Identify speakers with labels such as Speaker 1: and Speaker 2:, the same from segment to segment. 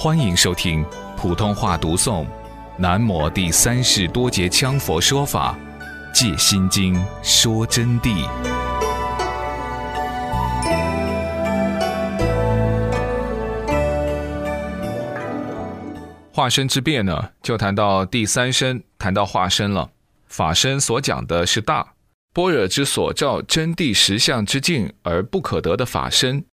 Speaker 1: 欢迎收听普通话读诵《南摩第三世多杰羌佛说法·借心经》说真谛。化身之变呢，就谈到第三身，谈到化身了。法身所讲的是大般若之所照真谛实相之境而不可得的法身。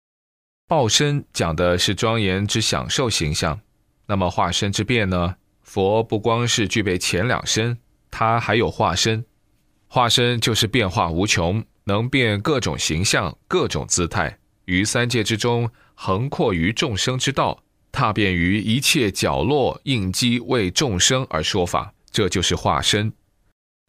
Speaker 1: 报身讲的是庄严之享受形象，那么化身之变呢？佛不光是具备前两身，他还有化身。化身就是变化无穷，能变各种形象、各种姿态，于三界之中横阔于众生之道，踏遍于一切角落应机为众生而说法，这就是化身。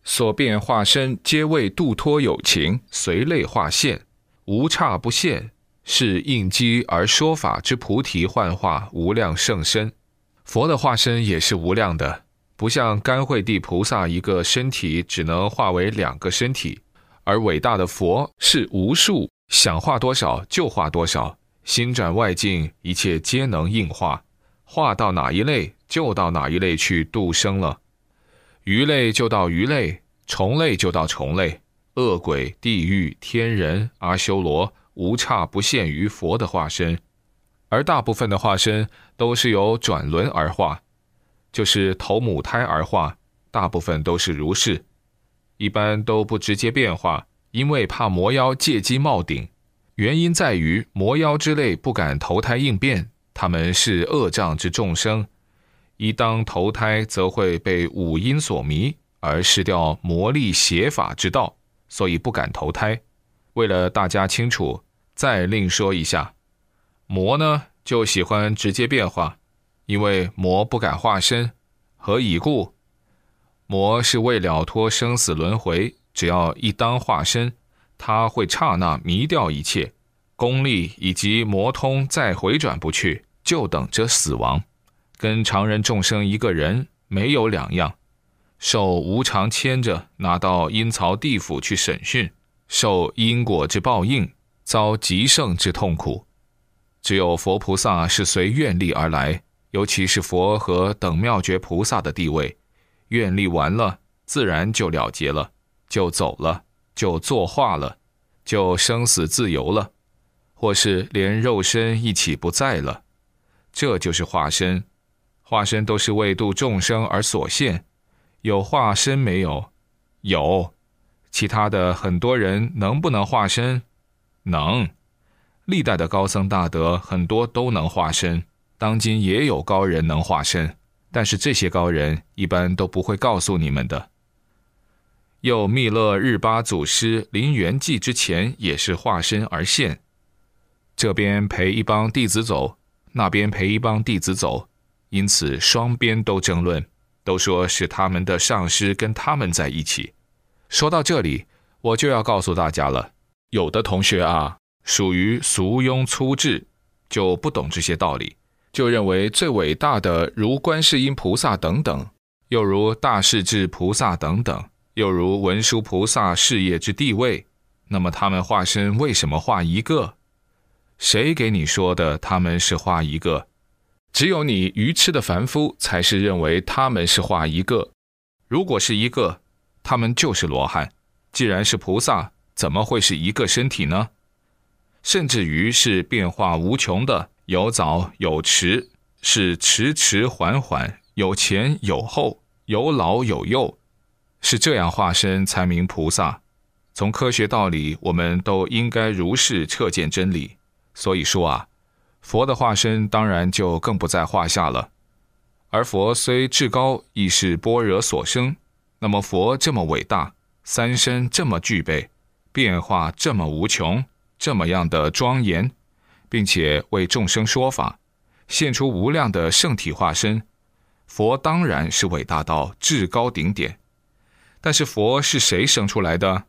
Speaker 1: 所变化身皆为度脱有情，随类化现，无差不现。是应机而说法之菩提幻化无量圣身，佛的化身也是无量的，不像甘惠地菩萨一个身体只能化为两个身体，而伟大的佛是无数，想化多少就化多少，心转外境，一切皆能应化，化到哪一类就到哪一类去度生了，鱼类就到鱼类，虫类就到虫类，恶鬼、地狱、天人、阿修罗。无差不限于佛的化身，而大部分的化身都是由转轮而化，就是投母胎而化，大部分都是如是，一般都不直接变化，因为怕魔妖借机冒顶。原因在于魔妖之类不敢投胎应变，他们是恶障之众生，一当投胎则会被五阴所迷，而失掉魔力邪法之道，所以不敢投胎。为了大家清楚。再另说一下，魔呢就喜欢直接变化，因为魔不敢化身。何以故？魔是为了脱生死轮回，只要一当化身，他会刹那迷掉一切功力以及魔通，再回转不去，就等着死亡，跟常人众生一个人没有两样，受无常牵着，拿到阴曹地府去审讯，受因果之报应。遭极盛之痛苦，只有佛菩萨是随愿力而来，尤其是佛和等妙觉菩萨的地位，愿力完了，自然就了结了，就走了，就作化了，就生死自由了，或是连肉身一起不在了，这就是化身。化身都是为度众生而所现，有化身没有？有。其他的很多人能不能化身？能，历代的高僧大德很多都能化身，当今也有高人能化身，但是这些高人一般都不会告诉你们的。又密勒日巴祖师临圆寂之前也是化身而现，这边陪一帮弟子走，那边陪一帮弟子走，因此双边都争论，都说是他们的上师跟他们在一起。说到这里，我就要告诉大家了。有的同学啊，属于俗庸粗智，就不懂这些道理，就认为最伟大的如观世音菩萨等等，又如大势至菩萨等等，又如文殊菩萨事业之地位，那么他们化身为什么化一个？谁给你说的他们是化一个？只有你愚痴的凡夫才是认为他们是化一个。如果是一个，他们就是罗汉；既然是菩萨。怎么会是一个身体呢？甚至于是变化无穷的，有早有迟，是迟迟缓缓，有前有后，有老有幼，是这样化身才名菩萨。从科学道理，我们都应该如是彻见真理。所以说啊，佛的化身当然就更不在话下了。而佛虽至高，亦是般若所生。那么佛这么伟大，三身这么具备。变化这么无穷，这么样的庄严，并且为众生说法，现出无量的圣体化身，佛当然是伟大到至高顶点。但是佛是谁生出来的？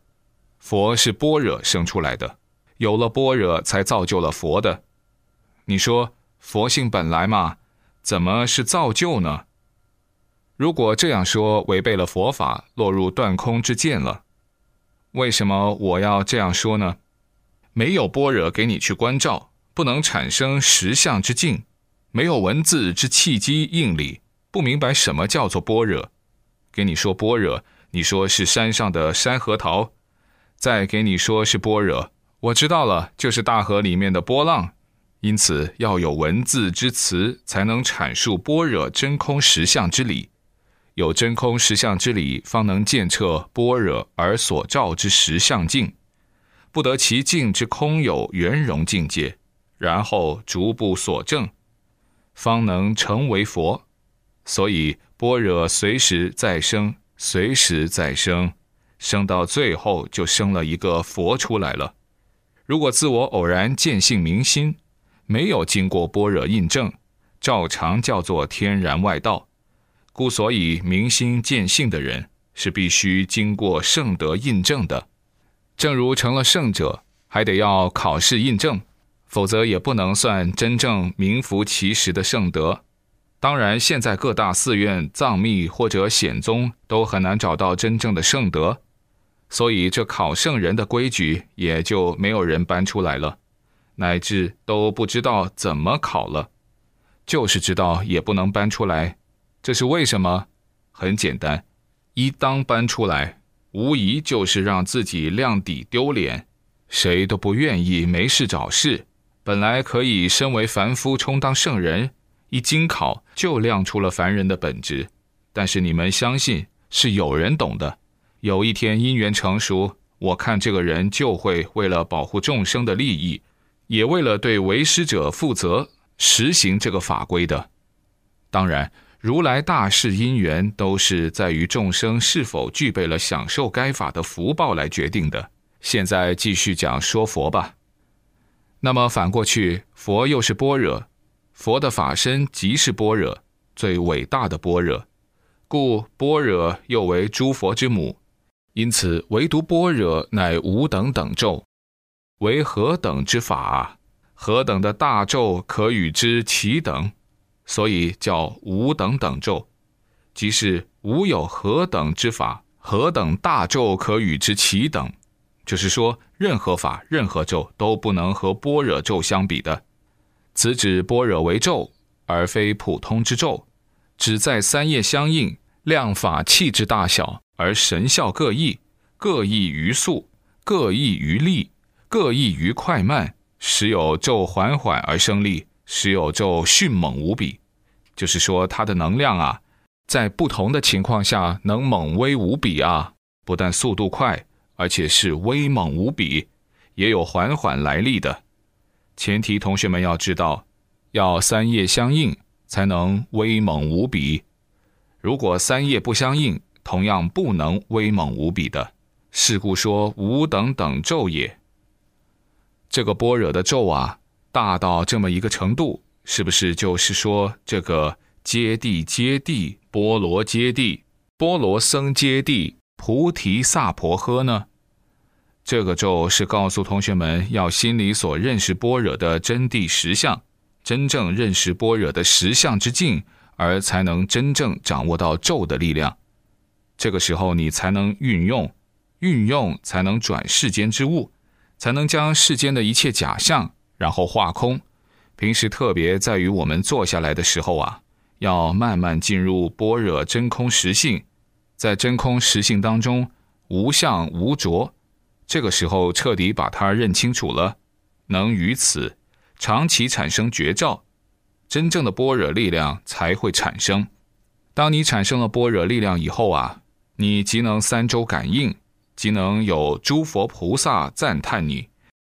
Speaker 1: 佛是般若生出来的，有了般若才造就了佛的。你说佛性本来嘛，怎么是造就呢？如果这样说，违背了佛法，落入断空之见了。为什么我要这样说呢？没有般若给你去关照，不能产生实相之境，没有文字之契机应理，不明白什么叫做般若。给你说般若，你说是山上的山核桃；再给你说是般若，我知道了，就是大河里面的波浪。因此要有文字之词，才能阐述般若真空实相之理。有真空实相之理，方能见彻般若而所照之实相境，不得其境之空有圆融境界，然后逐步所证，方能成为佛。所以般若随时在生，随时在生，生到最后就生了一个佛出来了。如果自我偶然见性明心，没有经过般若印证，照常叫做天然外道。故所以明心见性的人是必须经过圣德印证的。正如成了圣者，还得要考试印证，否则也不能算真正名副其实的圣德。当然，现在各大寺院、藏密或者显宗都很难找到真正的圣德，所以这考圣人的规矩也就没有人搬出来了。乃至都不知道怎么考了，就是知道也不能搬出来，这是为什么？很简单，一当搬出来，无疑就是让自己亮底丢脸，谁都不愿意没事找事。本来可以身为凡夫充当圣人，一经考就亮出了凡人的本质。但是你们相信是有人懂的，有一天因缘成熟，我看这个人就会为了保护众生的利益。也为了对为师者负责，实行这个法规的。当然，如来大事因缘都是在于众生是否具备了享受该法的福报来决定的。现在继续讲说佛吧。那么反过去，佛又是般若，佛的法身即是般若，最伟大的般若，故般若又为诸佛之母。因此，唯独般若乃无等等咒。为何等之法？何等的大咒可与之齐等？所以叫无等等咒，即是无有何等之法，何等大咒可与之齐等？就是说，任何法、任何咒都不能和般若咒相比的。此指般若为咒，而非普通之咒，只在三业相应，量法器之大小，而神效各异，各异于速，各异于力。各异于快慢，时有咒缓缓而生力，时有咒迅猛无比。就是说，它的能量啊，在不同的情况下能猛威无比啊，不但速度快，而且是威猛无比，也有缓缓来力的。前提，同学们要知道，要三业相应才能威猛无比。如果三业不相应，同样不能威猛无比的。是故说无等等咒也。这个般若的咒啊，大到这么一个程度，是不是就是说这个揭谛揭谛波罗揭谛波罗僧揭谛菩提萨婆诃呢？这个咒是告诉同学们要心里所认识般若的真谛实相，真正认识般若的实相之境，而才能真正掌握到咒的力量。这个时候你才能运用，运用才能转世间之物。才能将世间的一切假象，然后化空。平时特别在于我们坐下来的时候啊，要慢慢进入般若真空实性，在真空实性当中无相无着，这个时候彻底把它认清楚了，能于此长期产生觉照，真正的般若力量才会产生。当你产生了般若力量以后啊，你即能三周感应。即能有诸佛菩萨赞叹你，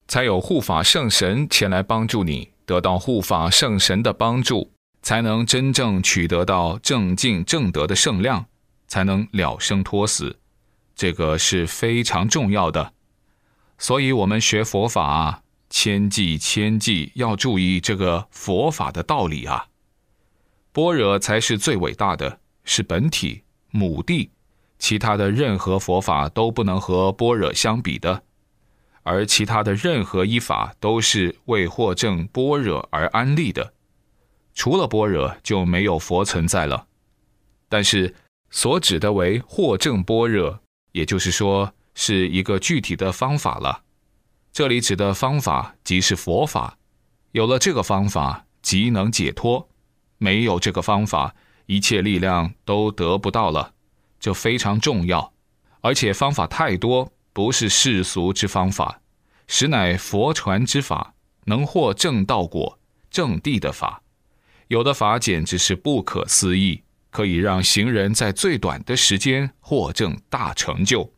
Speaker 1: 才有护法圣神前来帮助你，得到护法圣神的帮助，才能真正取得到正境正德的圣量，才能了生脱死。这个是非常重要的。所以，我们学佛法啊，千记千记要注意这个佛法的道理啊。般若才是最伟大的，是本体母地。其他的任何佛法都不能和般若相比的，而其他的任何一法都是为获证般若而安立的，除了般若就没有佛存在了。但是所指的为获证般若，也就是说是一个具体的方法了。这里指的方法即是佛法，有了这个方法，即能解脱。没有这个方法，一切力量都得不到了。这非常重要，而且方法太多，不是世俗之方法，实乃佛传之法，能获正道果、正地的法。有的法简直是不可思议，可以让行人在最短的时间获证大成就。